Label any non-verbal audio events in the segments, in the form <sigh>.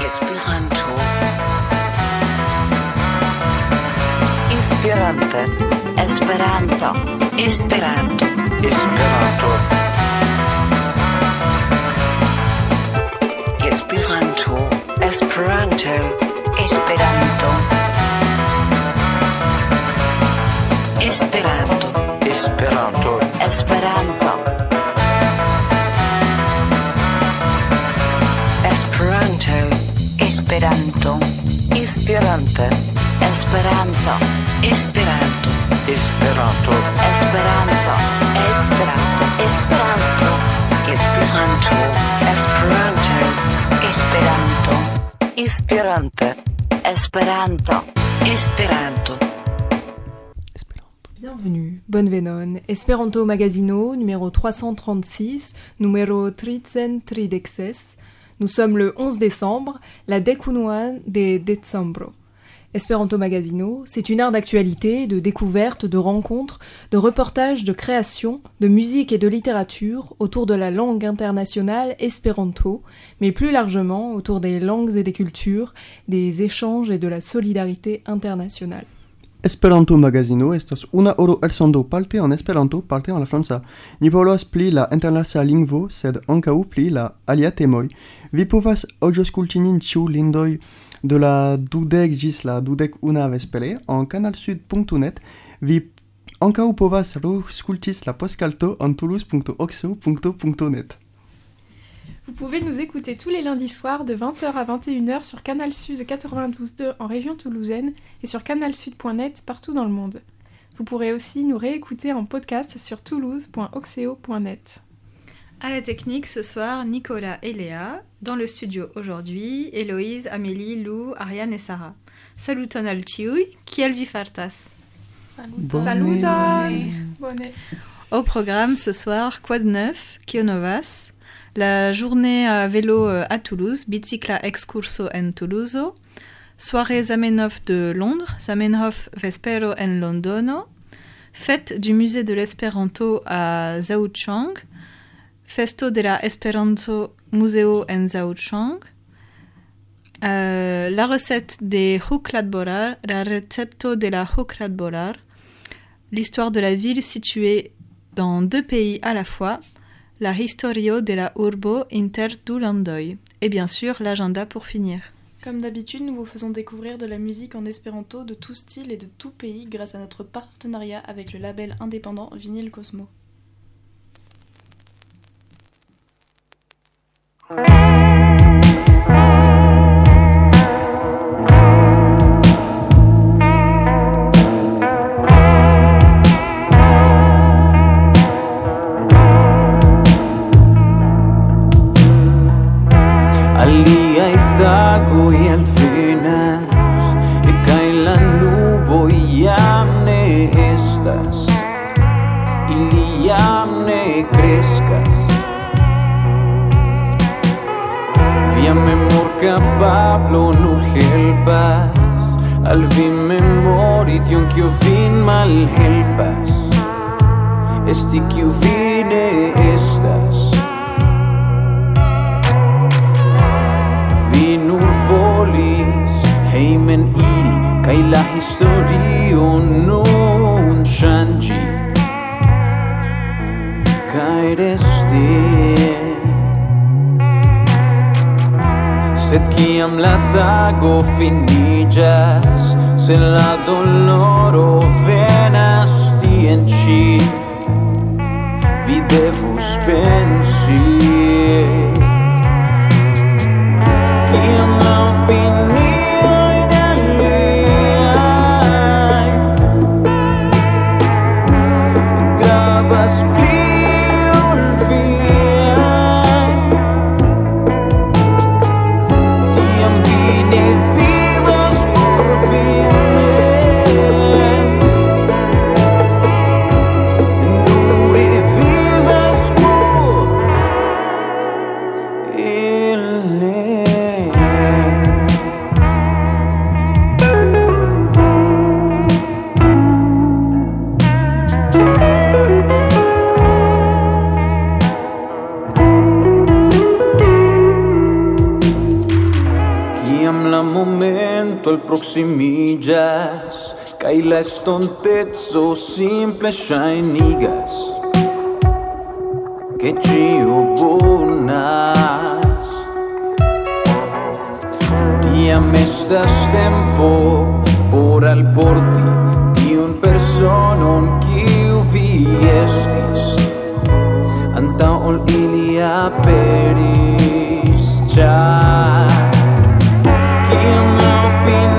Esperanto. Esperante. Esperanto. Esperanto. Esperanto. Esperanto. Esperanto. Esperanto. Esperanto. Esperanto. Esperanto. Esperanto. Esperanto. Esperante. Esperanto. Esperanto. Esperanto. Esperanto. Esperanto. Esperanto. Esperanto. Esperanto. Esperante. Esperanto. Esperanto. Bienvenue, bonne venon. Esperanto Magazino, numéro 336, numéro 336. Nous sommes le 11 décembre, la decunuan de Decembro. Esperanto Magazino, c'est une art d'actualité, de découverte, de rencontres, de reportages, de création, de musique et de littérature autour de la langue internationale espéranto, mais plus largement autour des langues et des cultures, des échanges et de la solidarité internationale. Esperanto magazino estas una oro elsondo parte en Esperanto parte en la franca. Ni pli la internacia lingvo, sed ankaŭ pli la alia temoj. Vi povas aŭskulti nin ĉiu lindoj de la dudek ĝis la dudek una vespere en canalsud.net. Vi ankaŭ povas aŭskultis la poskalto en toulouse.oxo.net. Vous pouvez nous écouter tous les lundis soirs de 20h à 21h sur Canal Sud 92.2 en région toulousaine et sur canalsud.net partout dans le monde. Vous pourrez aussi nous réécouter en podcast sur toulouse.oxeo.net. À la technique ce soir, Nicolas et Léa. Dans le studio aujourd'hui, Héloïse, Amélie, Lou, Ariane et Sarah. Saluton al tiuj, kiel vi fartas Bonne Saluton Bonne. Au programme ce soir, Quad 9, Kionovas, la journée à vélo euh, à Toulouse, Bicicla Excurso en Toulouse, soirée Zamenhof de Londres, Zamenhof Vespero en Londono, fête du musée de l'Esperanto à Zhaochang, Festo de la Esperanto Museo en Zhaochang, euh, la recette des Hukladborar, la recepto de la Hukladborar, l'histoire de la ville située dans deux pays à la fois, la Historio de la Urbo inter du landoi, et bien sûr l'agenda pour finir. Comme d'habitude, nous vous faisons découvrir de la musique en espéranto de tout style et de tout pays grâce à notre partenariat avec le label indépendant Vinyl Cosmo. cago y al final cae la nube y amne estas y liamne crezcas Viame morca Pablo no helpas al fin me mori tion que fin mal helpas esti que vine estas. heimen iri kaj la historio nun ŝanĝi kaj resti. Sed kiam la tago finiĝas se la doloro venas tien ĉi vi devus pensi. Kiam la opinio proximiĝas kaj la estonteco simple ŝajnigas ke ĉio bonas tiam estas tempo por al alporti tiun personon kiu vi estis. Anta ol ili aperis ĉar Kim Lopin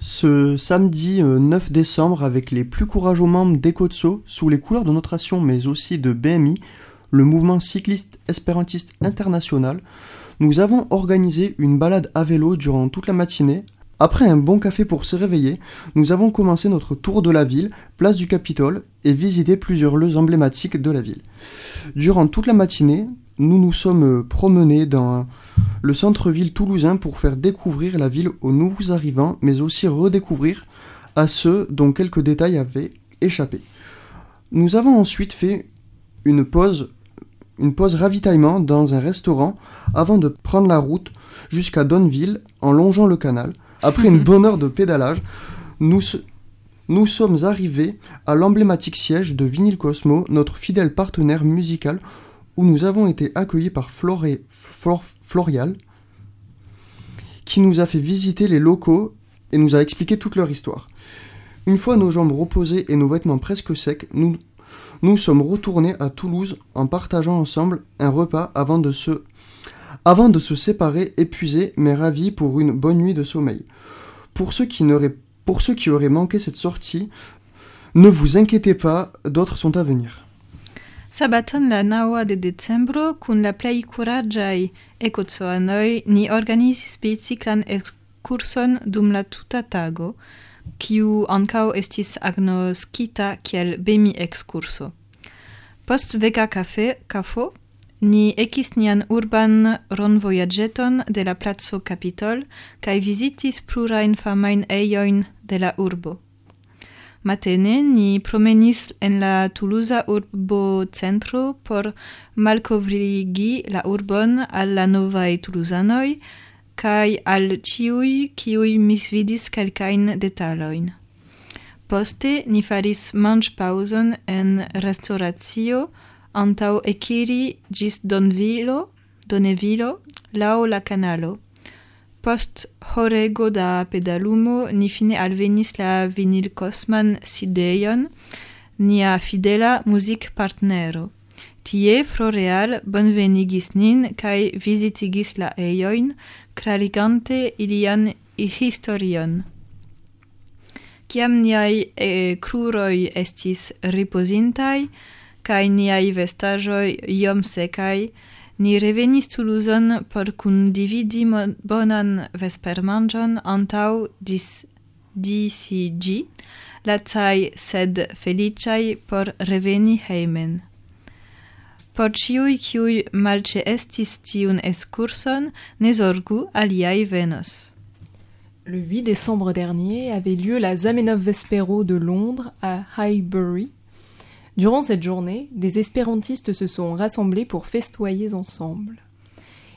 Ce samedi euh, 9 décembre, avec les plus courageux membres d'Ekotso, sous les couleurs de notre action mais aussi de BMI, le mouvement cycliste espérantiste international, nous avons organisé une balade à vélo durant toute la matinée. Après un bon café pour se réveiller, nous avons commencé notre tour de la ville, place du Capitole, et visité plusieurs lieux emblématiques de la ville. Durant toute la matinée, nous nous sommes promenés dans le centre-ville toulousain pour faire découvrir la ville aux nouveaux arrivants, mais aussi redécouvrir à ceux dont quelques détails avaient échappé. Nous avons ensuite fait une pause, une pause ravitaillement dans un restaurant avant de prendre la route jusqu'à Donneville en longeant le canal. Après une <laughs> bonne heure de pédalage, nous, nous sommes arrivés à l'emblématique siège de Vinyl Cosmo, notre fidèle partenaire musical, où nous avons été accueillis par Floré, Flor- Florial, qui nous a fait visiter les locaux et nous a expliqué toute leur histoire. Une fois nos jambes reposées et nos vêtements presque secs, nous nous sommes retournés à Toulouse en partageant ensemble un repas avant de se, séparer épuisés mais ravis pour une bonne nuit de sommeil. Pour ceux qui, pour ceux qui auraient manqué cette sortie, ne vous inquiétez pas, d'autres sont à venir. Sabaton la naŭa de decembro kun la plej kuraĝaj ekocoanoj ni organizis biciklan ekskurson dum la tuta tago, kiu ankaŭ estis agnoskita kiel bemi-ekskurso. Post vega kafe, kafo, Ni ekis nian urban ronvojaĝeton de la placo Capitol kaj vizitis plurajn famajn ejojn de la urbo matene ni promenis en la Toulouse urbo centro por malkovrigi la urbon al la novaj toulousanoj kaj al ĉiuj kiuj misvidis kelkajn detalojn. Poste ni faris manĝpaŭzon en restoracio antaŭ ekiri ĝis Donvilo, Donevilo, laŭ la kanalo. Post horego da pedalumo ni fine alvenis la vinil Kosman sidejon, nia fidela muzikpartnero. Tie Floreal bonvenigis nin kai visitigis la ejojn, clarigante ilian historion. Ciam niai e, cruroi estis riposintai, kai niai vestaĵoj iom secai, ni revenis Toulouson por cun dividi mo- bonan vespermangion antau dis DCG, lacai sed felicai por reveni heimen. Por ciui malce estis tiun escurson, ne zorgu aliai venos. Le 8 décembre dernier avait lieu la Zamenhof Vespero de Londres à Highbury. Durant cette journée, des espérantistes se sont rassemblés pour festoyer ensemble.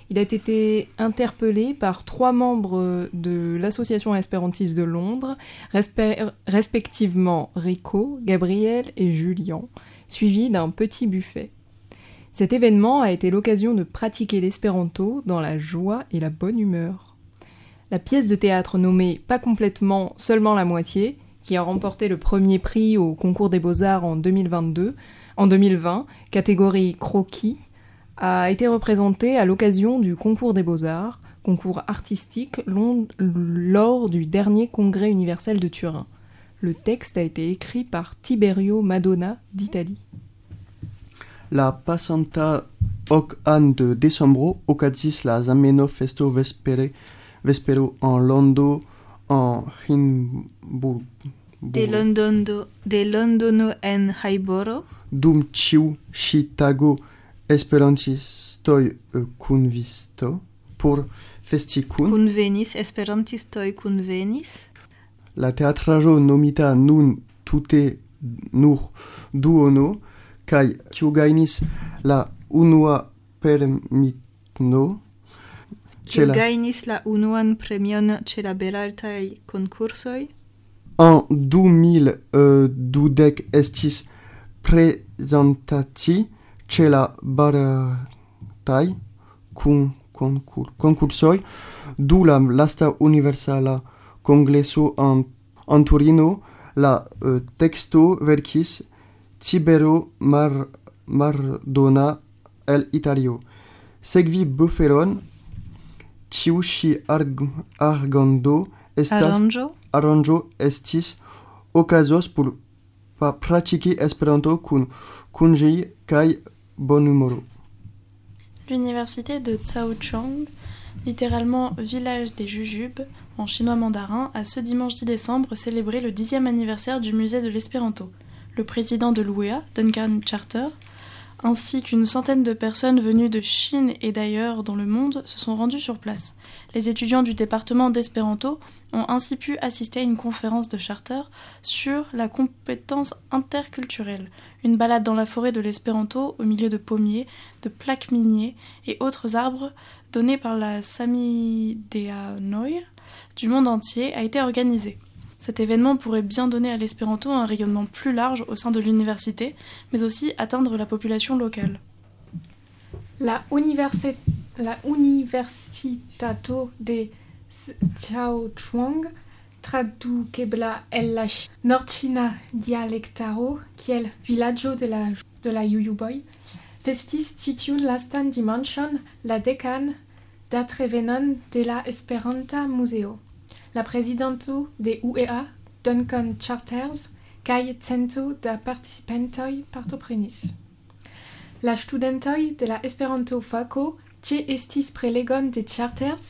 Il a été interpellé par trois membres de l'association espérantiste de Londres, respe- respectivement Rico, Gabriel et Julien, suivi d'un petit buffet. Cet événement a été l'occasion de pratiquer l'espéranto dans la joie et la bonne humeur. La pièce de théâtre nommée Pas complètement, seulement la moitié, qui a remporté le premier prix au concours des beaux-arts en 2022, en 2020, catégorie croquis, a été représentée à l'occasion du concours des beaux-arts, concours artistique lors du dernier congrès universel de Turin. Le texte a été écrit par Tiberio Madonna d'Italie. La passanta hoc an de decembro okazis la Zamenhof festo vespere vespero en Londo en Hinburg. De Londono, de Londono en Haiboro. Dum ciu ci tago esperantistoj kunvisto eh, por festi kun. Kunvenis esperantistoj kunvenis. La teatraĵo nomita nun tute nur duono kaj kiu gajnis la unua permitno Kiu la... gajnis la unuan premion ĉe la belartaj konkursoj? En 2012 estis prezentati ĉe la barataj kun concur concursoi du la lasta universala congresso en, en Turino la uh, texto verkis Tibero Mar Mardona el Italio. Segvi Bufferon argando estas estis okazos por pa pratiki Esperanto kun kunĝi kaj bonhumoro. L'université de Zhaochang, littéralement village des jujubes en chinois mandarin, a ce dimanche 10 décembre célébré le dixième anniversaire du musée de l'espéranto. Le président de l'UEA, Duncan Charter, ainsi qu'une centaine de personnes venues de Chine et d'ailleurs dans le monde se sont rendues sur place. Les étudiants du département d'espéranto ont ainsi pu assister à une conférence de Charter sur la compétence interculturelle, une balade dans la forêt de l'espéranto au milieu de pommiers, de plaques miniers et autres arbres donnés par la Samidea Noi du monde entier a été organisée. Cet événement pourrait bien donner à l'espéranto un rayonnement plus large au sein de l'université, mais aussi atteindre la population locale. La, universi- la Universitato de Zhaochuang traduquebla el Norĉina dialektaro kiel vilaĝo de la, de la Jujuboj, festis ĉi tiun lastan dimanĉon la dekan datrevenon de la Esperanta Muzeo. La prezidanto de UEA, Duncan Charters, kaj cento da participantoj partoprenis. La studentoj de la Esperanto-fako ĉe estis prelegon de Charters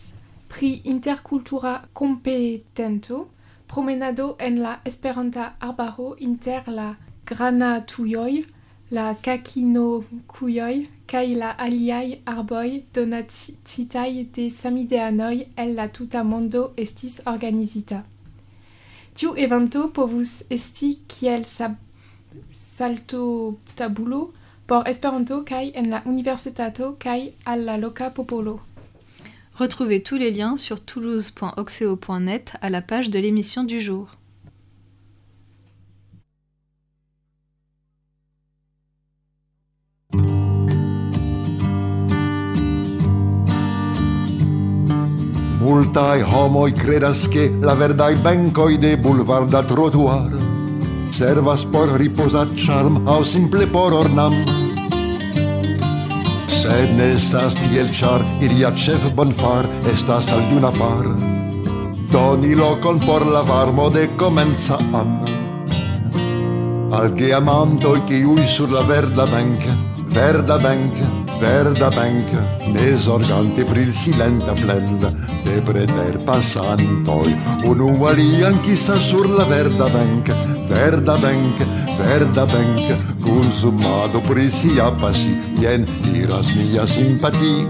pri interkultura kompetento, promenado en la Esperanta arbaro inter la granatujoj, la kakinokujoj kaj la aliaj arboj donacitaj de samideanoj el la tuta mondo estis organizita. Tiu evento povus esti kiel sa- saltotabulo por Esperanto kaj en la universitato kaj al la loka popolo. Retrouvez tous les liens sur toulouse.oxeo.net à la page de l'émission du jour. multae homoi credas che la verdai bencoi de bulvarda trotuar servas por riposa charm au simple por ornam. Sed ne estas tiel char, ilia cef bonfar estas al duna par, doni locon por la varmo de comenza am. Al che amantoi ciui sur la verda benca, verda benca, verda benk, ne zorgante pri il silenta plenda de preterpassantoj. Unu alian chissà sur la verda benk, verda benk, verda benk, consumado pri sia passi, jen iras mia simpati.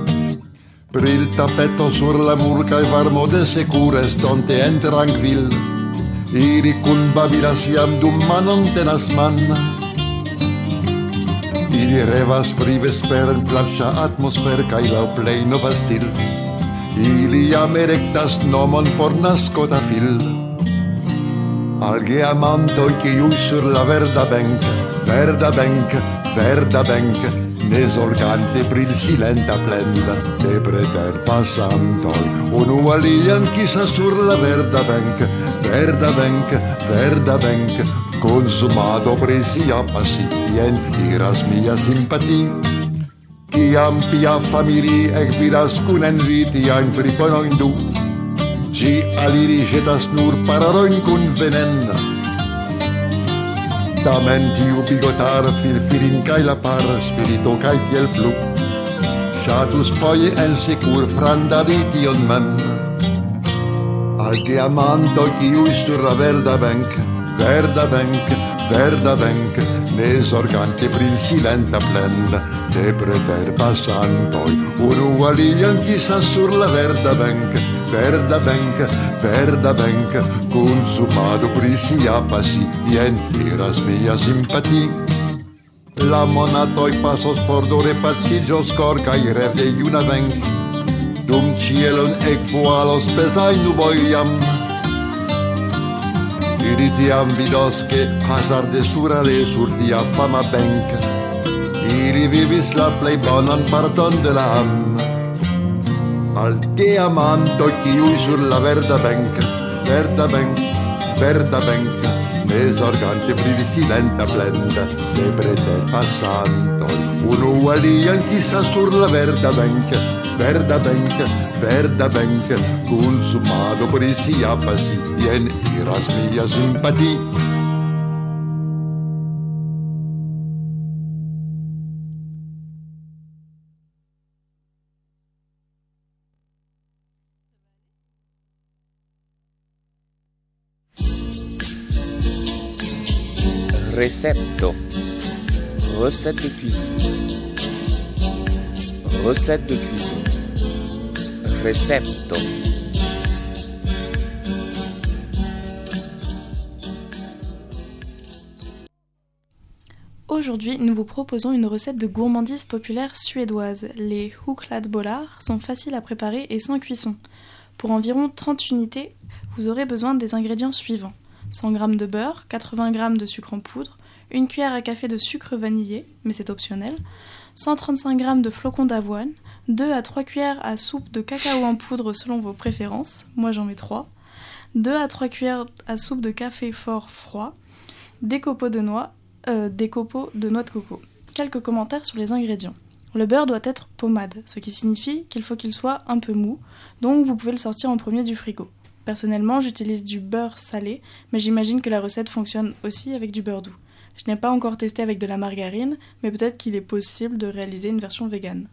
Pri il tappeto sur la mur kaj varmo de secure estonte en tranquil, iri kun babilas jam dum manon tenas man. Ili revas pri vesperen plaĉa atmosfer kaj laŭ plej nova stil. Ili jam erektas nomon por naskota fil. Al geamantoj kiuj sur la verda benk, verda benk, verda benk, ne zorgante pri il silenta plenda de preterpassantoj. Unu alian kisas sur la verda benk, verda benk, verda benk, consumado pri sia pasitien iras mia simpati. Ciam pia famili ecvidas cun envitiain friconoin du, Gi aliri jetas nur paroloin cun venen. Tamen tiu bigotar filfirin cae la par spirito cae tiel plu, shatus foie en sicur frandari tion mem. Al geamanto cius sur la verda benca, Verda venc, verda venc, nesorgante prin silenta plend, de preter passantoi, un ualion chissà sur la verda venc, verda venc, verda venc, consumado prisia passi, ientiras mia simpati. La monatoi pasos fordore passigios cor cae rev de iuna venc, dum cielon ec fualos pesai nuboi jam, Ili tiam vidos che hazarde surale sur tia fama benk, ili vivis la plej bonan parton de la am. Al geamanto kiuj sur la verda benk, verda benk, verda benk, ne zorgante pri silenta plenda de preterpassantoj. Unu alian kisas sur la verda benk, Verdadenken, verdadenken, consumado prisi apasi, jen iras mia simpati. Recepto. Recette de cuisine. Recette de cuisine. Recepto. Aujourd'hui, nous vous proposons une recette de gourmandise populaire suédoise. Les hukladbollar sont faciles à préparer et sans cuisson. Pour environ 30 unités, vous aurez besoin des ingrédients suivants 100 g de beurre, 80 g de sucre en poudre, une cuillère à café de sucre vanillé, mais c'est optionnel, 135 g de flocons d'avoine, 2 à 3 cuillères à soupe de cacao en poudre selon vos préférences, moi j'en mets 3, 2 à 3 cuillères à soupe de café fort froid, des copeaux de noix, euh, des copeaux de noix de coco. Quelques commentaires sur les ingrédients. Le beurre doit être pommade, ce qui signifie qu'il faut qu'il soit un peu mou, donc vous pouvez le sortir en premier du frigo. Personnellement, j'utilise du beurre salé, mais j'imagine que la recette fonctionne aussi avec du beurre doux. Je n'ai pas encore testé avec de la margarine, mais peut-être qu'il est possible de réaliser une version végane.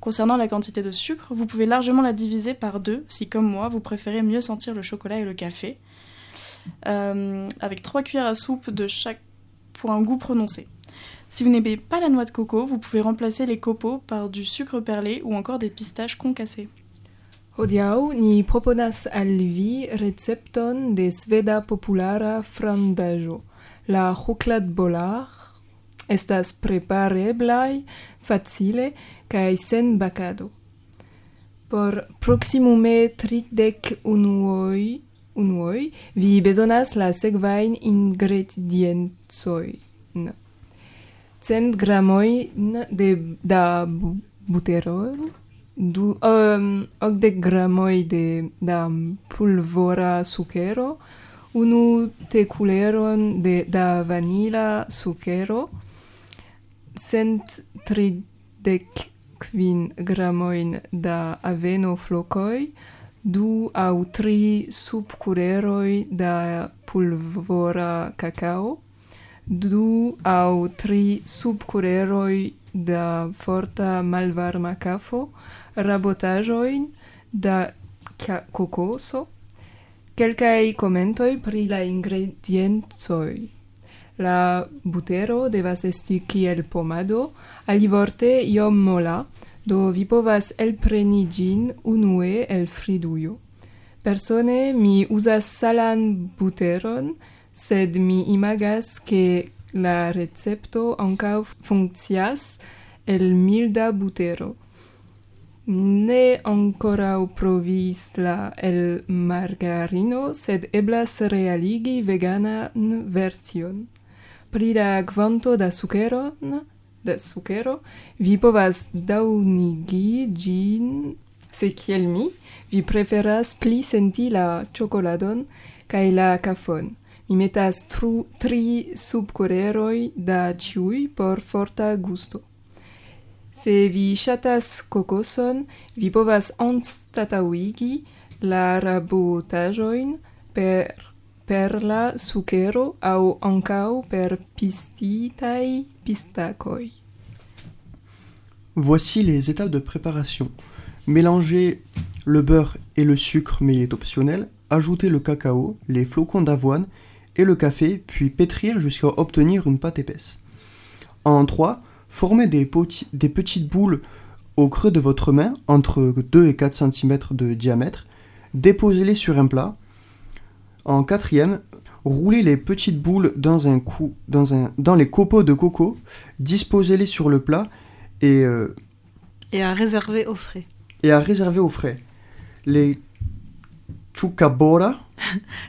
Concernant la quantité de sucre, vous pouvez largement la diviser par deux si, comme moi, vous préférez mieux sentir le chocolat et le café, Euh, avec 3 cuillères à soupe de chaque pour un goût prononcé. Si vous n'aimez pas la noix de coco, vous pouvez remplacer les copeaux par du sucre perlé ou encore des pistaches concassées. Ni proponas recepton de sveda populara. La chokladbolar estas prepareblaj facile kaj sen bakado. Por proksimume tridek unuoj unuoj vi bezonas la sekvajn ingrediencoj. Cent gramoj de da buterol, du, um, okdek gramoj de da pulvora sukero, unu tekuleron de da vanila sukero cent tridek kvin gramoin da aveno flocoi, du au tri subculeroi da pulvora cacao, du au tri subculeroi da forta malvarma cafo, rabotajoin da cocoso, Quelcae commentoi pri la ingredienzoi. La butero devas esti kiel pomado, alivorte iom mola, do vi povas elpreni gin unue el fridujo. Persone mi usas salan buteron, sed mi imagas che la recepto ancau funccias el milda butero ne ancora provis la el margarino, sed eblas realigi veganan version. Pri la quanto da sukeron, da sukero, vi povas daunigi gin, se kiel mi, vi preferas pli senti la cioccoladon cae la cafon. Mi metas tru, tri subcoreroi da ciui por forta gusto. La rabotaĵojn per, per la sukero aŭ ankaŭ per pistitaj pistakoj. Voici les étapes de préparation. Mélangez le beurre et le sucre, mais il est optionnel. Ajoutez le cacao, les flocons d'avoine et le café, puis pétrir jusqu'à obtenir une pâte épaisse. En 3, formez des, poti- des petites boules au creux de votre main, entre 2 et 4 cm de diamètre. Déposez-les sur un plat. En quatrième, roulez les petites boules dans, un cou, dans, un, dans les copeaux de coco, disposez-les sur le plat et, euh, Et à réserver au frais. et à réserver au frais. Les chukabora,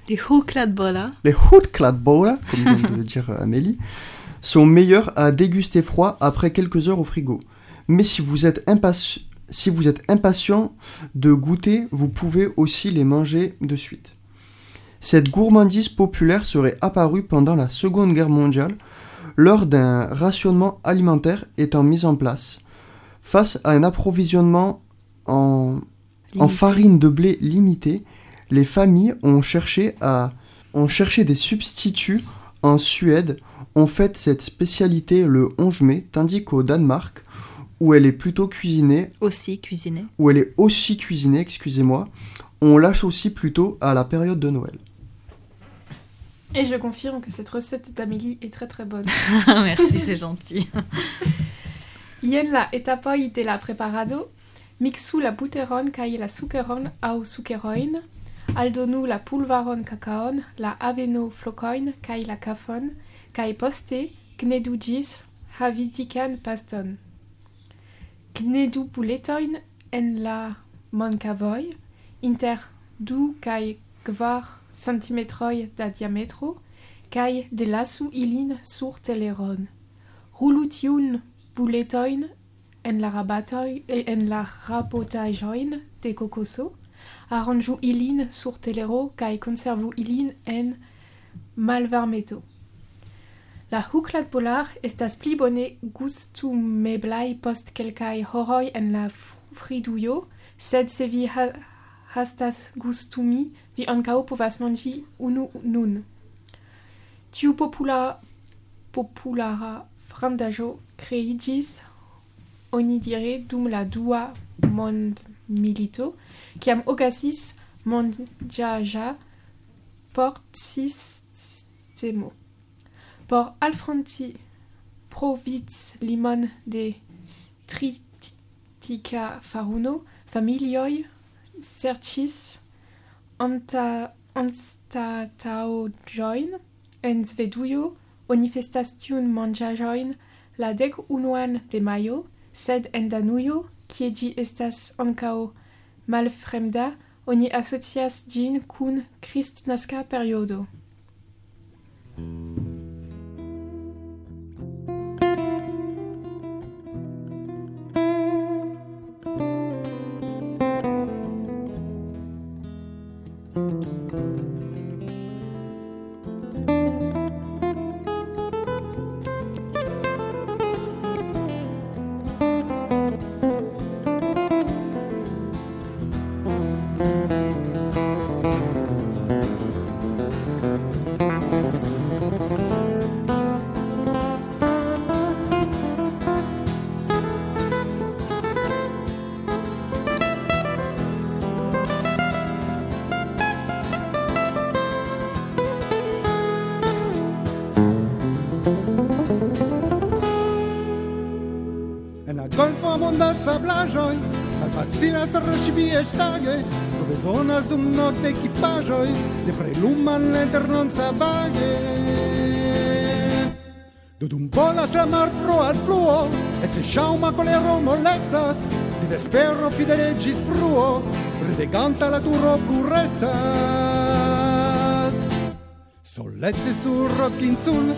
Des <laughs> hukladbola. les hutkladbora, comme vient de le dire euh, Amélie, <laughs> sont meilleurs à déguster froid après quelques heures au frigo. Mais si vous êtes impatient, si vous êtes impatient de goûter, vous pouvez aussi les manger de suite. Cette gourmandise populaire serait apparue pendant la Seconde Guerre mondiale lors d'un rationnement alimentaire étant mis en place. Face à un approvisionnement en, farine de blé limité, les familles ont cherché, à, ont cherché des substituts en Suède. On fête cette spécialité le 11 mai, tandis qu'au Danemark, où elle est plutôt cuisinée, Aussi cuisiné. où elle est aussi cuisinée, excusez-moi, on l'associe plutôt à la période de Noël. Et je confirme que cette recette d'Amélie est très très bonne. <laughs> Merci, c'est gentil. <laughs> Jen la etapoj de la preparado. Mixu la buteron kaj la sukeron aŭ sukerojn. Aldonu la pulvaron kakaon, la aveno flokojn kaj la kafon, kaj poste knedu ĝis havi dikan paston. Knedu puletojn en la mankavoj inter du kaj kvar centimetroj da diametro kaj delasu ilin sur teleron. Rulu tiun en la rabatoj en la rapotaĵojn de kokoso, aranĝu ilin sur telero kaj konservu ilin en malvarmeto. La huklat bolar estas pli bone gustumeblaj post kelkaj horoj en la fridujo, sed se vi ha hastas gustumi, vi ankaŭ povas manĝi unu nun. Tiu popula, populara frandaĵo kreiĝis onidire dum la dua mondmilito, kiam okasis manĝaĵa portsistemo por alfronti provic limon de tritica faruno familioj serĉis anta anstataŭĝojn en Svedujo oni festas tiun manĝaĵojn la dek unuan de majo, sed en Danujo, kie ĝi estas ankaŭ malfremda, oni asocias ĝin kun kristnaska periodo. page Do bezonas dum nocte equipaĵoj de preluman lenternon savage. Do dum volas la marpro al fluo E se ŝaŭma kolero molestas Di vespero fidele ĝis fruo Rideganta la turo plu restas Solezze sur Rokinsul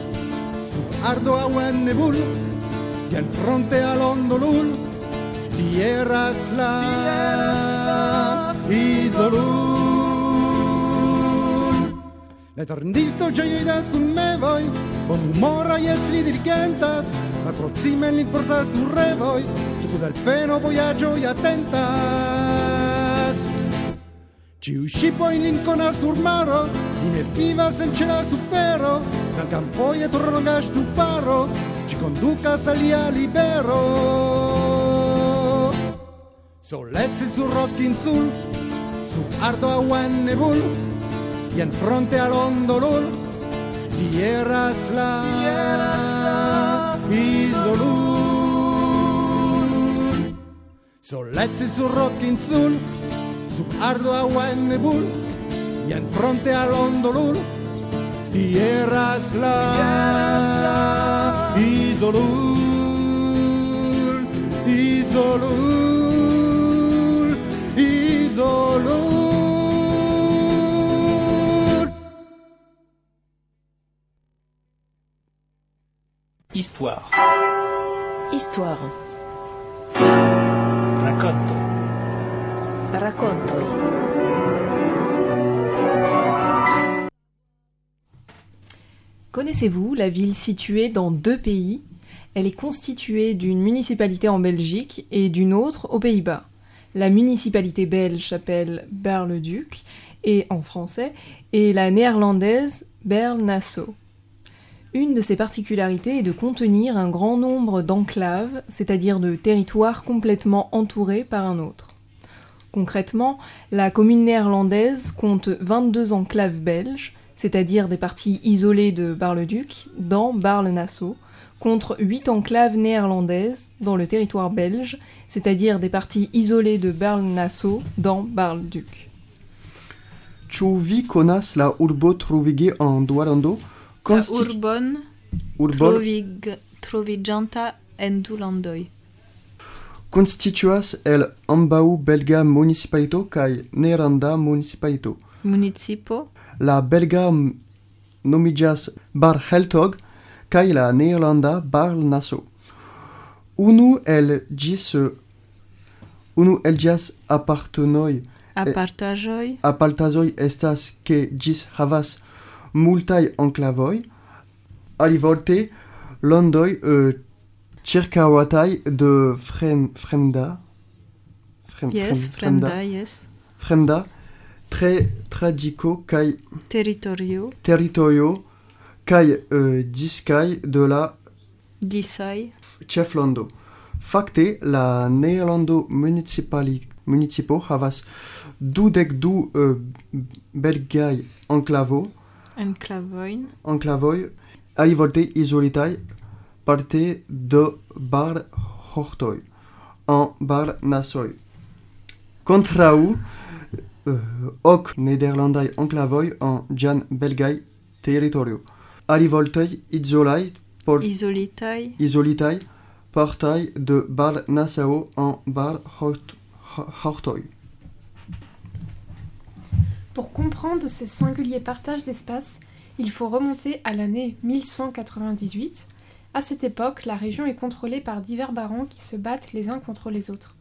Sub ardo aŭ nebul, nebul al fronte al ondolul Vieraslav, Izolun. L'eternisto gioidas kun mevoj, bonhumora jes li dirigentas, malproksimen lin portas sur revoj, sub delfeno vojaĝoj atentas. Ĉiu ŝipojn in konas sur maro, li ne vivas en ĉe la sufero, e foje tro tu ŝtuparo, ci conduca salia lia libero. Solezzi su Rockin Sul su Ardo Awen Nebul y en fronte al Ondolul tierras la isolul Solezzi su Rockin Sul su Ardo Awen Nebul y en fronte al Ondolul tierras la isolul, isolul, Histoire. Histoire. Racconto. Raccontoi. Connaissez-vous la ville située dans deux pays? Elle est constituée d'une municipalité en Belgique et d'une autre aux Pays-Bas. La municipalité belge s'appelle Ber-le-Duc et en français et la néerlandaise Bern-Nassau. Une de ses particularités est de contenir un grand nombre d'enclaves, c'est-à-dire de territoires complètement entourés par un autre. Concrètement, la commune néerlandaise compte 22 enclaves belges, c'est-à-dire des parties isolées de Bar-le-Duc, dans Bar-le-Nassau, contre 8 enclaves néerlandaises dans le territoire belge, c'est-à-dire des parties isolées de Bar-le-Nassau dans Bar-le-Duc. La urbo en? Consti... Urbon, urbon... Trovig... troviĝanta en du landoj. Constituas el ambau belga municipalito kaj neranda municipalito. Municipo? La belga nomiĝas Barheltog kaj la neerlanda Barnaso. Unu el gis unu el ĝias apartenoj apartaĵoj apartaĵoj estas ke gis havas multaj enclavoj, alivolte landoj uh, circaŭataj de frem, fremda. Frem, yes, fremda, fremda, yes. fremda. Tre tragico kaj territorio territorio kaj uh, diskaj de la disaj. ĉeflando. Fakte la Nederlando municipali municipo havas dudek du uh, belgaj enklavo enklavojn enklavoj alivolte izolitaj parte de bar hortoj en bar nasoj. Kontraŭ eh, ok nederlandaj enklavoj en ĝian belgaj teritorio. Alivoltoj izolaj por izolitaj partaj de bar Nassau en bar Hort- Ho- hortoj. Pour comprendre ce singulier partage d'espace, il faut remonter à l'année 1198. À cette époque, la région est contrôlée par divers barons qui se battent les uns contre les autres.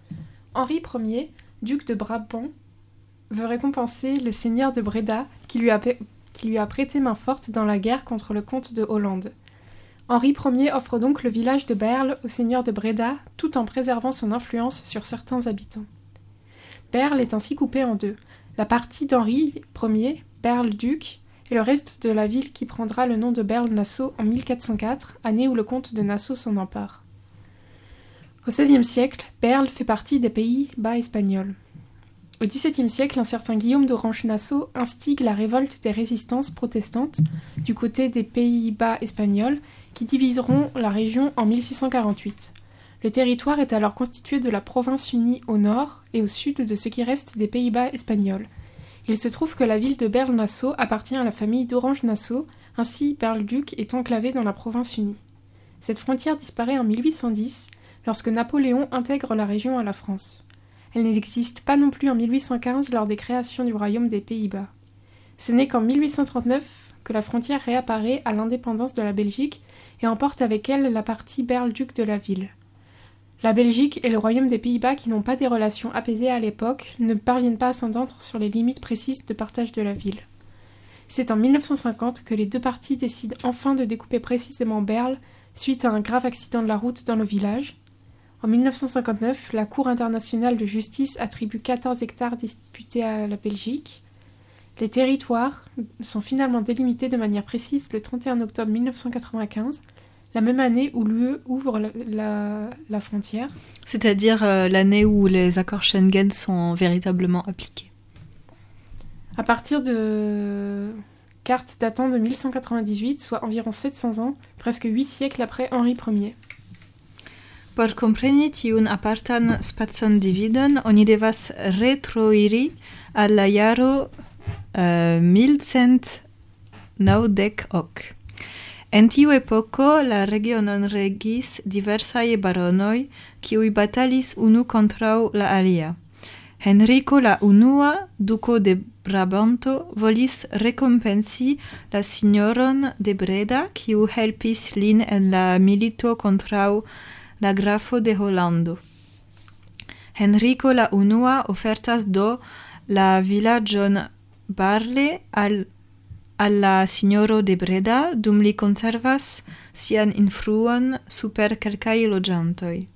Henri Ier, duc de Brabant, veut récompenser le seigneur de Breda qui lui a, prêté main forte dans la guerre contre le comte de Hollande. Henri Ier offre donc le village de Berle au seigneur de Breda tout en préservant son influence sur certains habitants. Berle est ainsi coupé en deux la partie d'Henri Ier, Berle-Duc, et le reste de la ville qui prendra le nom de Berle-Nassau en 1404, année où le comte de Nassau s'en empare. Au XVIe siècle, Berle fait partie des Pays-Bas espagnols. Au XVIIe siècle, un certain Guillaume d'Orange-Nassau instigue la révolte des résistances protestantes du côté des Pays-Bas espagnols qui diviseront la région en 1648. Le territoire est alors constitué de la province unie au nord et au sud de ce qui reste des Pays-Bas espagnols. Il se trouve que la ville de Berle-Nassau appartient à la famille d'Orange-Nassau, ainsi Berle-Duc est enclavé dans la province unie. Cette frontière disparaît en 1810 lorsque Napoléon intègre la région à la France. Elle n'existe pas non plus en 1815 lors des créations du royaume des Pays-Bas. Ce n'est qu'en 1839 que la frontière réapparaît à l'indépendance de la Belgique et emporte avec elle la partie Berle-Duc de la ville. La Belgique et le royaume des Pays-Bas, qui n'ont pas des relations apaisées à l'époque, ne parviennent pas à s'entendre sur les limites précises de partage de la ville. C'est en 1950 que les deux parties décident enfin de découper précisément Berle suite à un grave accident de la route dans le village. En 1959, la Cour internationale de justice attribue 14 hectares disputés à la Belgique. Les territoires sont finalement délimités de manière précise le 31 octobre 1995, la même année où l'UE ouvre la, la- la frontière. C'est-à-dire euh, l'année où les accords Schengen sont véritablement appliqués. À partir de cartes datant de 1198, soit environ 700 ans, presque 8 siècles après Henri Ier. Por kompreni tiun apartan spacon dividon, oni devas retroiri al la jaro uh, 1190 ok. En tiu epoko la regionon regis diversaj baronoi, kiuj batalis unu kontraŭ la alia. Henrico la unua, duco de Brabanto, volis rekompensi la signoron de Breda, kiu helpis lin en la milito kontraŭ la grafo de Holando. Henrico la unua ofertas do la vilaĝon Barle al alla signoro de Breda dum li conservas sian influon super quelcae logiantoi.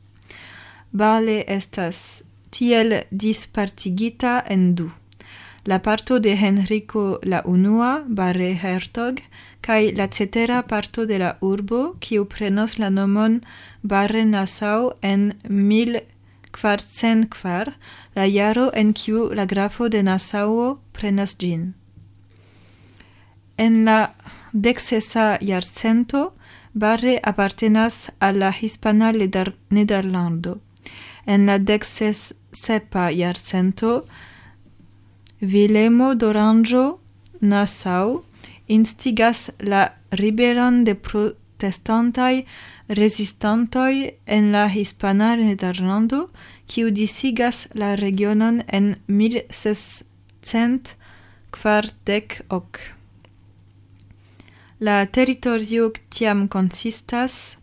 Bale estas tiel dispartigita en du. La parto de Henrico la unua, barre Hertog, cae la cetera parto de la urbo, kiu prenos la nomon barre Nassau en 1404, la jaro en kiu la grafo de Nassau prenas gin en la deksesa jarcento Barre apartenas al la hispana Nederlando. En la dexes sepa jarcento Vilemo d'Oranjo Nassau instigas la ribelon de protestantaj rezistantoj en la hispana Nederlando, kiu disigas la regionon en 1640 la territorio tiam consistas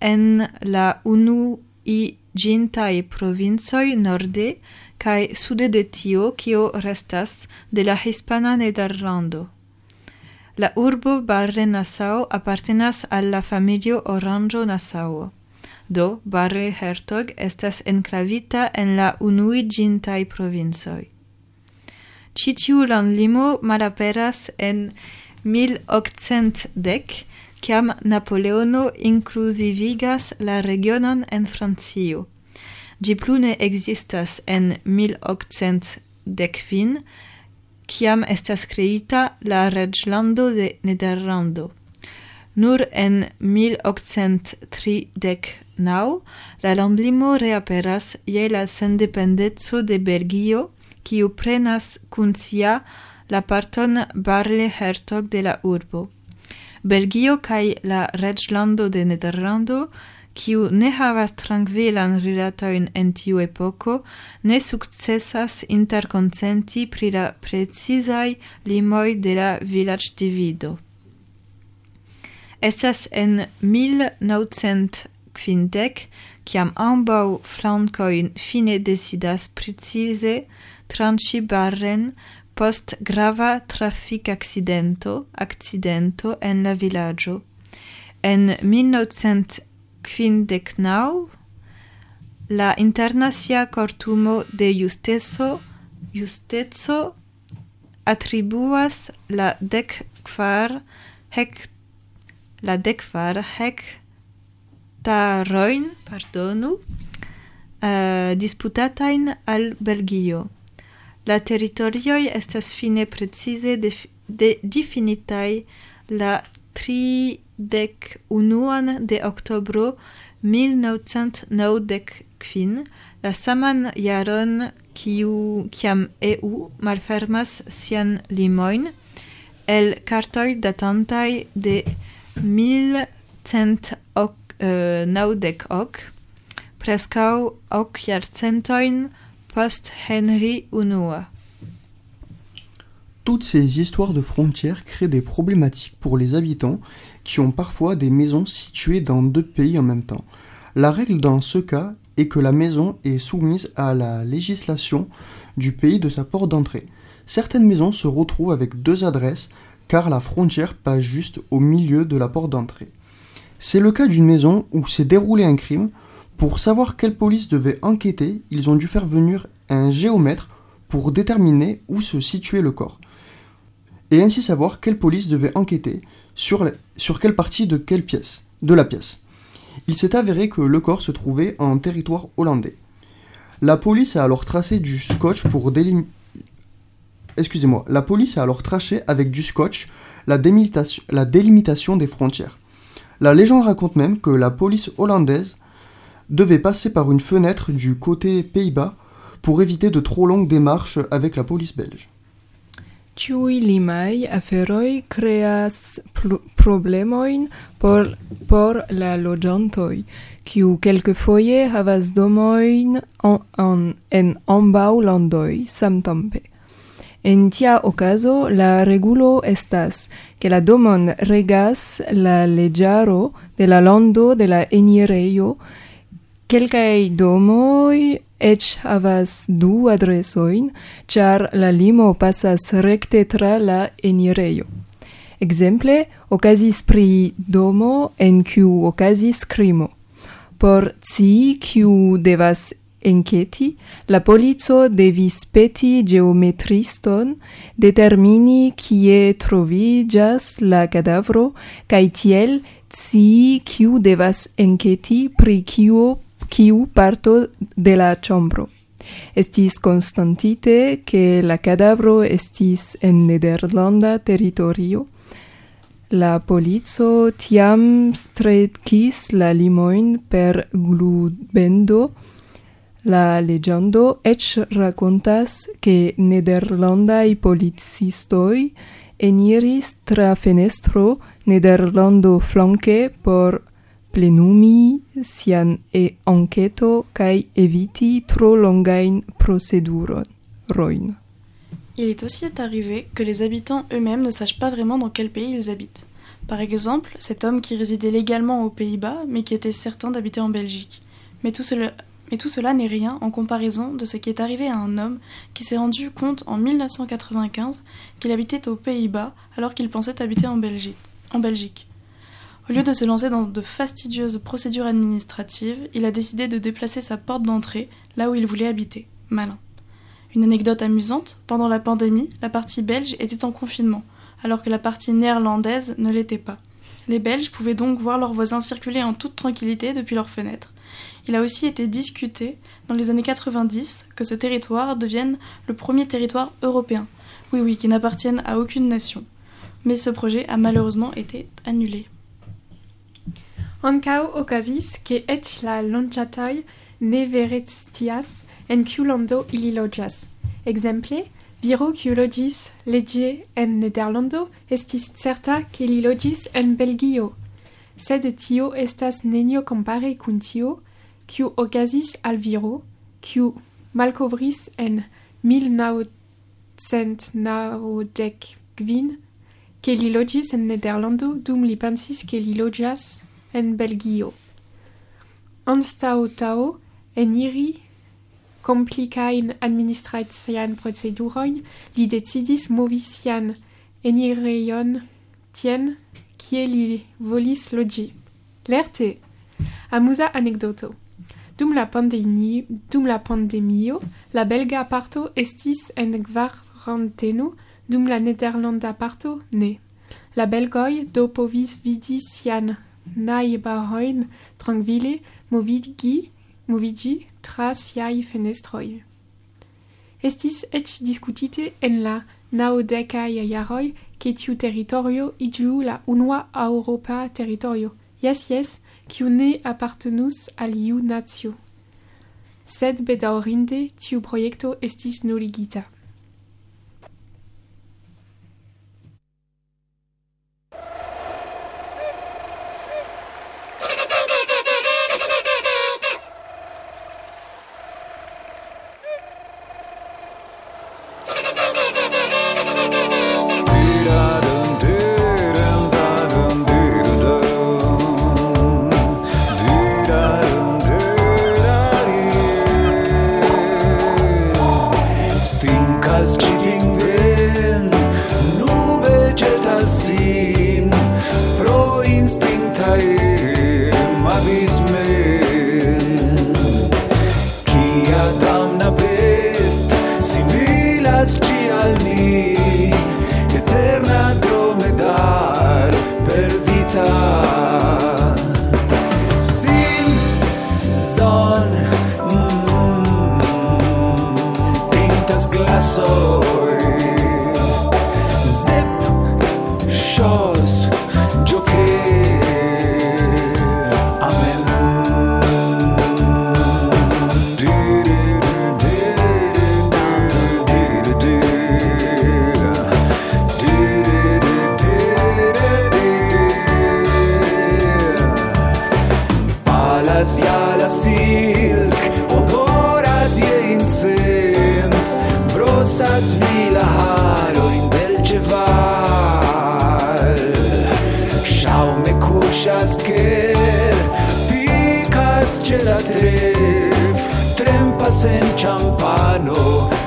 en la unu i gintai provincoi norde cae sude de tio kio restas de la hispana Nederlando. La urbo Barre Nassau appartenas al la familio Oranjo Nassau. Do Barre Hertog estas enclavita en la unuigintai provincoi. Ĉi tiu landlimo malaperas en 1810, kiam Napoleono inclusivigas la regionon en Francio. Ĝi plu ne ekzistas en 1810, kiam estas kreita la reĝlando de Nederlando. Nur en 1839 la landlimo reaperas je la sendependeco de Belgio, kiu prenas kun sia la parton Barle-Hertog de la urbo. Belgio kaj la reĝlando de Nederlando, kiu ne havas trankvilan rilatojn en tiu epoko, ne sukcesas interkonsenti pri la precizaj limoj de la vilaĝdivido. Estas en 1950 kiam ambaŭ flankoj fine decidas precize tranĉi barren post grava traffic accidento, accidento en la vilaĝo. En 1959 la internacia cortumo de justezo justeco atribuas la dec kvar hec la dec kvar hec taroin pardonu eh, uh, disputatain al Belgio. La teritorioj estas fine precize def de difinitaj la 31 de oktobro 1995, la saman jaron kiu kiam EU malfermas sian limoin, el cartoi datantai de 1198, ok, eh, ok, preskaŭ ok post Henry I. Toutes ces histoires de frontières créent des problématiques pour les habitants qui ont parfois des maisons situées dans deux pays en même temps. La règle dans ce cas est que la maison est soumise à la législation du pays de sa porte d'entrée. Certaines maisons se retrouvent avec deux adresses car la frontière passe juste au milieu de la porte d'entrée. C'est le cas d'une maison où s'est déroulé un crime. Pour savoir quelle police devait enquêter, ils ont dû faire venir un géomètre pour déterminer où se situait le corps. Et ainsi savoir quelle police devait enquêter sur, quelle partie de quelle pièce, de la pièce. Il s'est avéré que le corps se trouvait en territoire hollandais. La police a alors tracé tracé avec du scotch la délimitation des frontières. La légende raconte même que la police hollandaise devait passer par une fenêtre du côté Pays-Bas pour éviter de trop longues démarches avec la police belge. Tiuj limaj aferoj kreas pl- problemojn por, por la loĝantoj, kiu kelkfoje havas domojn en, en, en ambaŭ landoj samtempe. En tia okazo la regulo estas, ke la domon regas la leĝaro de la lando de la enirejo, Quelcae domoi ec havas du adresoin, char la limo pasas recte tra la enireio. Exemple, ocasis pri domo en quiu ocasis crimo. Por ci quiu devas enqueti, la polico devis peti geometriston determini kie trovigas la cadavro, cae tiel ci quiu devas enqueti pri quio kiu parto de la ĉambro. Estis konstantite ke la kadavro estis en nederlanda teritorio. La polico tiam strekis la limoin per glubendo. La legendo ec racontas che nederlandai polizistoi eniris tra fenestro nederlando flanque por plenumi sian e enqueto kaj eviti tro longajn procedurojn. Il est aussi arrivé que les habitants eux-mêmes ne sachent pas vraiment dans quel pays ils habitent. Par exemple, cet homme qui résidait légalement aux Pays-Bas, mais qui était certain d'habiter en Belgique. Mais tout cela, mais tout cela n'est rien en comparaison de ce qui est arrivé à un homme qui s'est rendu compte en 1995 qu'il habitait aux Pays-Bas alors qu'il pensait habiter en Belgique. En Belgique. Au lieu de se lancer dans de fastidieuses procédures administratives, il a décidé de déplacer sa porte d'entrée là où il voulait habiter. Malin. Une anecdote amusante, pendant la pandémie, la partie belge était en confinement, alors que la partie néerlandaise ne l'était pas. Les Belges pouvaient donc voir leurs voisins circuler en toute tranquillité depuis leurs fenêtres. Il a aussi été discuté dans les années 90 que ce territoire devienne le premier territoire européen, oui oui, qui n'appartienne à aucune nation. Mais ce projet a malheureusement été annulé. Ancau ocasis che ec la lonciatoi ne verestias en ciu lando ili logias. Exemple, viro ciu logis legie en Nederlando estis certa che li logis en Belgio, sed tio estas nenio compare cun tio, ciu ocasis al viro, ciu malcovris en 1995 che li logis en Nederlando dum li pensis che li logias en Belgio. Anstau tao eniri complicajn administratiajn procedurojn li decidis movi sian enirejon tien kie li volis loĝi. Lerte, amuza anekdoto. Dum la, pandemio, dum la pandemio, la belga parto estis en kvaranteno, dum la nederlanda parto ne. La belgoj do povis vidi sian najbaroin trankvile movigi, movigi tras siai fenestroi. Estis ec discutite en la naodecae iaroi che tiu territorio igiu la unua Europa territorio, yes yes, quiu ne appartenus al iu natio. Sed bedaurinde tiu proiecto estis nuligita. chasquer Picas ce la Trempas en champano.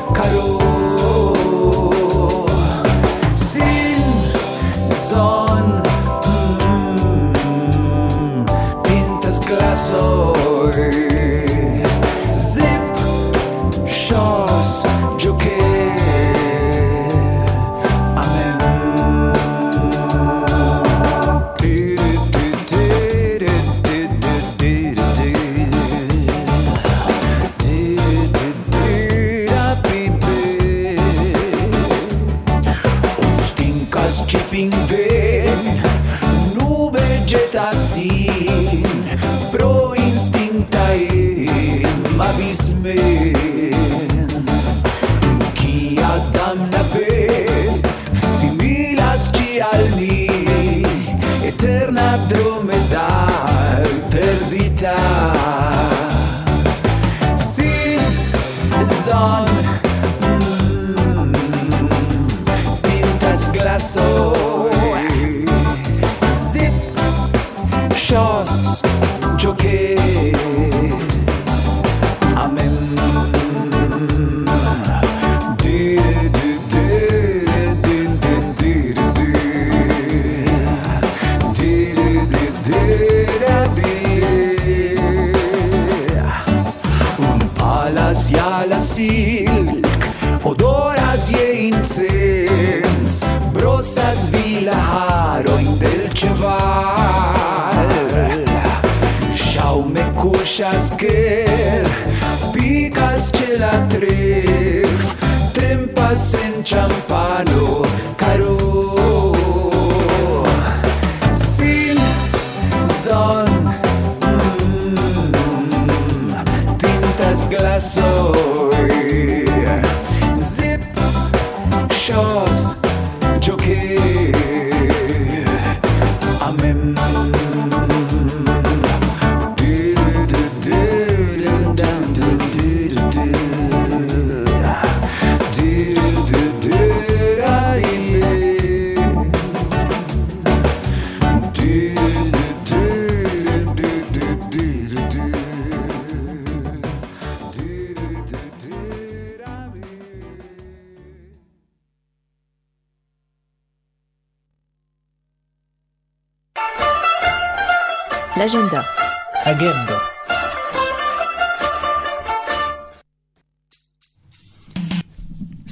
cheval Jaume cușas ker Picas ce la tref Trempas en champa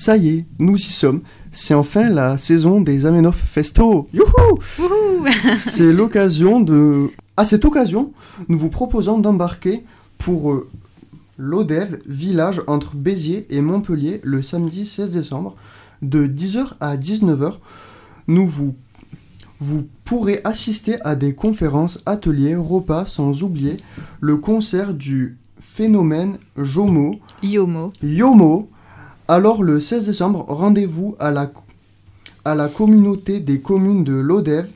Ça y est, nous y sommes. C'est enfin la saison des Amenov Festo. Youhou C'est l'occasion de... À cette occasion, nous vous proposons d'embarquer pour euh, l'Odev, village entre Béziers et Montpellier, le samedi 16 décembre, de 10h à 19h. Nous vous, Vous pourrez assister à des conférences, ateliers, repas, sans oublier le concert du phénomène Jomo, Yomo. Yomo. Alors le 16 décembre, rendez-vous à la, à la communauté des communes de l'Odève,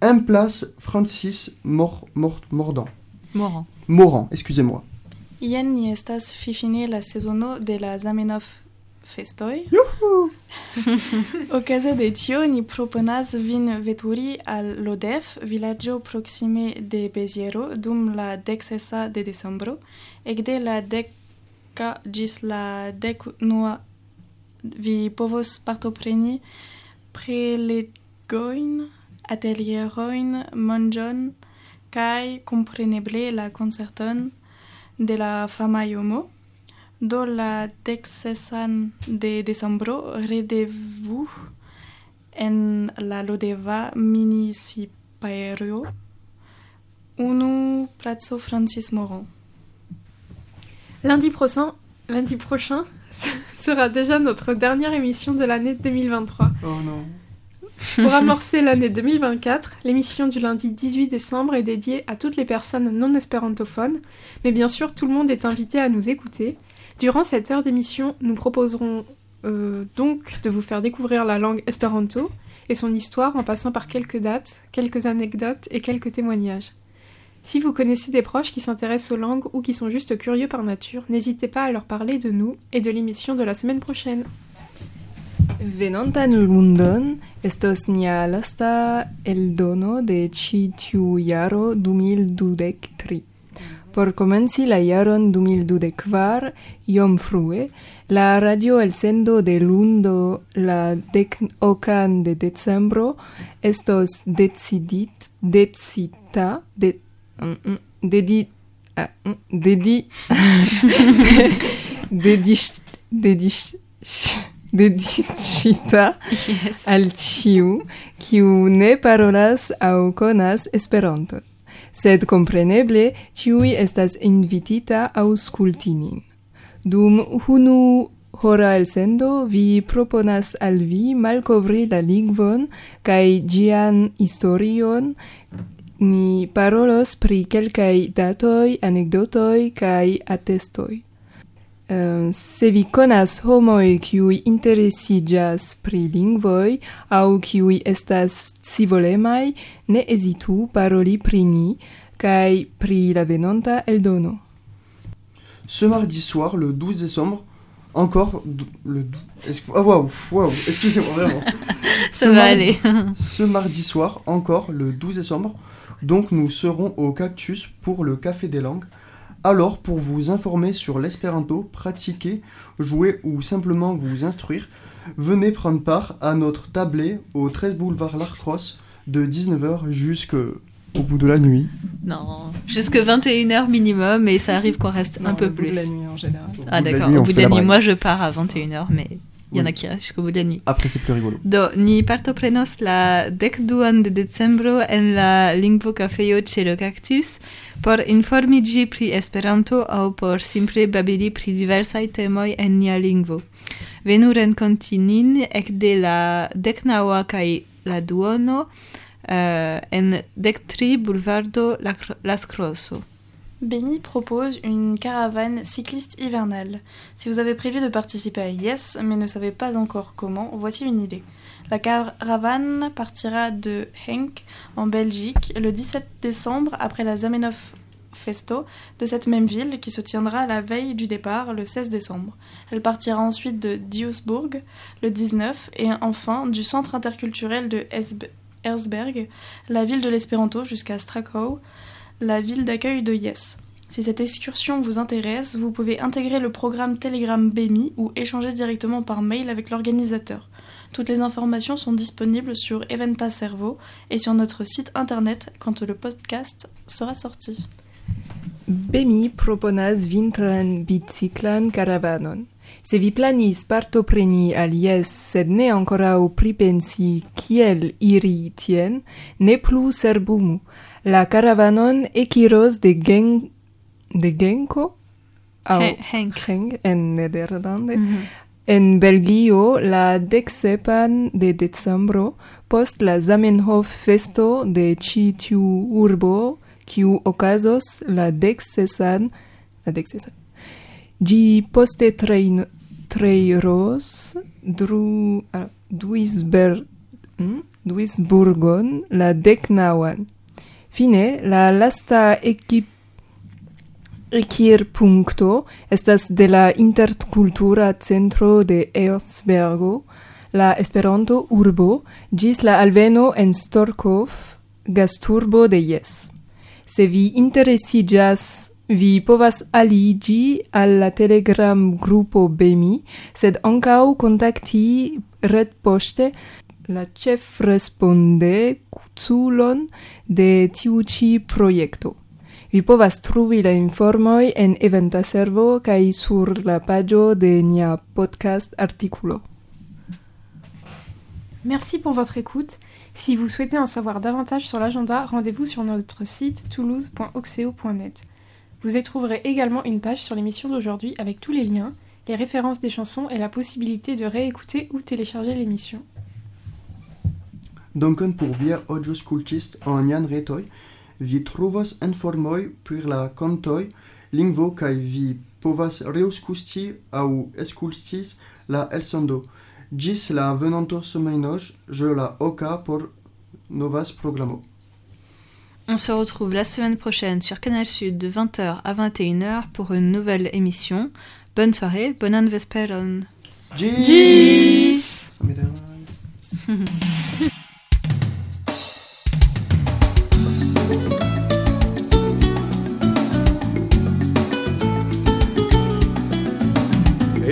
1 place Francis Mor, Mor- Mordan. Moran. Moran, excusez-moi. Jen ni estas fifine la sezono de la Zamenhof festoj. Okaze <laughs> de tio ni proponas vin veturi al Lodef, vilaĝo proksime de Beziero, dum la deksesa de decembro, ekde la deka ĝis la deknua vi povos partopreni prelegojn, atelierojn, manĝon kaj kompreneble la koncerton de la fama Yomo. Do la de decembro rendez-vous en la Lodeva municipario unu plazo Francis Moran. Lundi prochain, lundi prochain <laughs> sera déjà notre dernière émission de l'année 2023. Oh non. Pour <laughs> amorcer l'année 2024, l'émission du lundi 18 décembre est dédiée à toutes les personnes non espérantophones, mais bien sûr tout le monde est invité à nous écouter. Durant cette heure d'émission, nous proposerons euh, donc de vous faire découvrir la langue espéranto et son histoire en passant par quelques dates, quelques anecdotes et quelques témoignages. Si vous connaissez des proches qui s'intéressent aux langues ou qui sont juste curieux par nature, n'hésitez pas à leur parler de nous et de l'émission de la semaine prochaine. Venontan lundon estos nia lasta eldono de ĉi tiu jaro 2023. Por komenci la jaron 2024, iom frue, la radio elsendo de lundo la dek de decembro estos decidit, decita, de, Mm, mm, eh, mm, <laughs> dedi dedi dediş dediş dedicita yes. al ciu kiu ne parolas au konas esperanto sed compreneble ciui estas invitita auscultinin. Dum hunu hora el sendo vi proponas al vi malcovri la lingvon cae gian historion Ni parolos pri kelkaj datoj, anekdotoj kaj atestoj. Um, se vi konas homoj kiuj interesiĝas pri lingvoj aŭ kiuj estas scivolemaj, ne hezitu paroli pri ni kaj pri la venonta eldono. Ce mardi soir, le 12 décembre, encore le ah waouh, waouh, excusez-moi vraiment. <laughs> Ça va mardi- aller. <laughs> ce mardi soir, encore le 12 décembre, donc nous serons au Cactus pour le Café des Langues. Alors, pour vous informer sur l'espéranto, pratiquer, jouer ou simplement vous instruire, venez prendre part à notre tablé au 13 boulevard Larcrosse de 19h jusqu'au bout de la nuit. Non, jusque 21h minimum et ça arrive qu'on reste un peu au bout de plus. la nuit en général. Ah Au bout de la d'accord, nuit, au bout de la nuit. Moi je pars à 21h, mais Il y en a qui jusqu'au bout de la nuit. Après, c'est plus rigolo. Do, ni partoprenos la decduan de decembro en la lingvo cafejo ĉe le Cactus por informiĝi pri Esperanto aŭ por simple babili pri diversaj temoj en nia lingvo. Venu renkonti nin ekde la deknaŭa kaj la duono uh, en dektri bulvardo Las Crosso. Bémi propose une caravane cycliste hivernale. Si vous avez prévu de participer à Yes, mais ne savez pas encore comment, voici une idée. La caravane partira de Henk, en Belgique, le 17 décembre après la Zamenhof Festo de cette même ville qui se tiendra la veille du départ, le 16 décembre. Elle partira ensuite de Duisburg, le 19, et enfin du centre interculturel de Esb- Erzberg, la ville de l'espéranto, jusqu'à Strakow, la ville d'accueil de Yes. Si cette excursion vous intéresse, vous pouvez intégrer le programme Telegram BEMI ou échanger directement par mail avec l'organisateur. Toutes les informations sont disponibles sur Eventa Servo et sur notre site internet quand le podcast sera sorti. Bemi proponas vintran biciklan karavanon. Se vi planis partopreni al jes, sed ne ankoraŭ pripensi kiel iri tien, ne plu serbumu. la caravanon ekiros de Gen de Genko? Au Henk, Henk en Nederlande. Mm -hmm. en Belgio la dexepan de decembro post la Zamenhof festo de ĉi tiu urbo kiu okazos la dexesan la dexesan. Di poste trein treiros dru uh, duisber hm? duisburgon la decnaŭan Fine, la lasta equip Ekirpunkto estas de la Interkultura Centro de Erzbergo, la Esperanto urbo gis la alveno en Storkov, gasturbo de Jes. Se vi interesiĝas, vi povas aligi al la Telegram grupo Bemi, sed ankaŭ kontakti retpoŝte la ĉefrespondeculon de tiu ĉi. Vi povas trouvi la informoj en eventa servo kaj sur la paĝo de nia podcast artikulo. Merci pour votre écoute. Si vous souhaitez en savoir davantage sur l'agenda, rendez-vous sur notre site toulouse.oxeo.net. Vous y trouverez également une page sur l'émission d'aujourd'hui avec tous les liens, les références des chansons et la possibilité de réécouter ou télécharger l'émission. Dankon por via aŭdioskultist en nian retoj. Vi trovos informoj pri la kantoj, lingvo kaj vi povas reaŭskulti aŭ eskulti la elsondo. Ĝis la venonto semajnoj, je la oka por novas programo. On se retrouve la semaine prochaine sur Canal Sud de 20h à 21h pour une nouvelle émission. Bonne soirée, bonne vesperon. Ĝis! Samidera.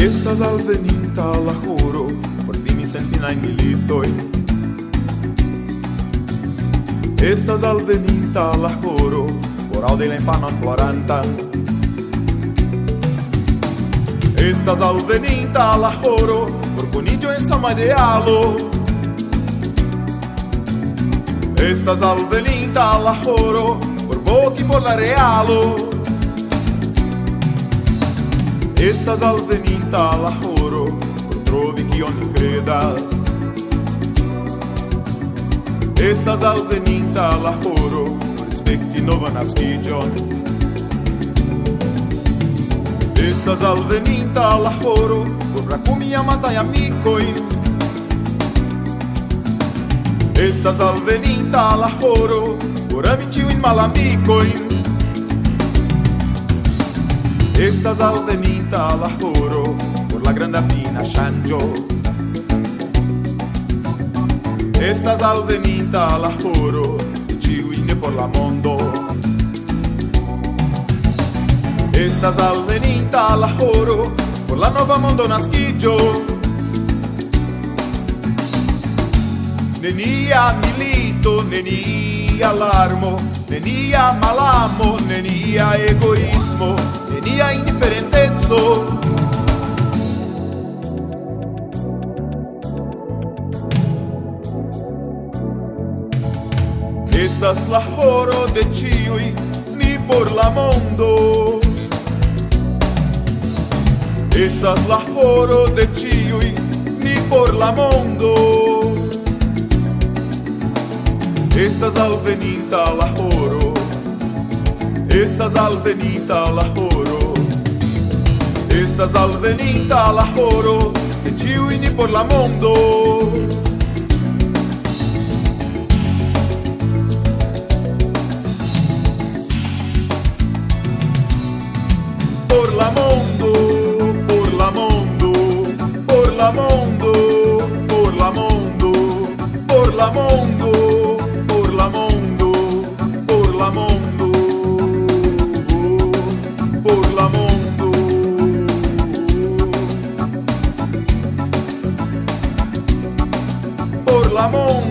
Estas alveninta la juro, por fin mi sentina in militoi. Estas alveninta la juro, por aude la infanon ploranta. Estas alveninta la juro, por conigio en samadealo. Estas alveninta la juro, por voci por la realo. Estas alveninta la por trovi kion credas. Estas alveninta la spekti nova naskiĝon. Estas alveninta la joro, por rakumi amataj amikojn. Estas alveninta la joro, por ami ĉiujn malamikojn. Estas al de minta la juro por la grandafina Shanjo. Estas al de minta la por la mondo. Estas al de la por la nova mondo nasquillo. Nenia milito, nenia alarmo, nenia malamo, nenia egoísmo. Nenia indiferenteco. Estas la horo de ĉiuj ni por la mondo. Estas la horo de ĉiuj ni por la mondo. Estas alveninta la horo. Estas alveninta la horo. Estas alveninta la horo de ĉiuj ni por la mondo. Por la mondo, por la mondo, por la mondo, por la mondo, por la mondo, Ramon.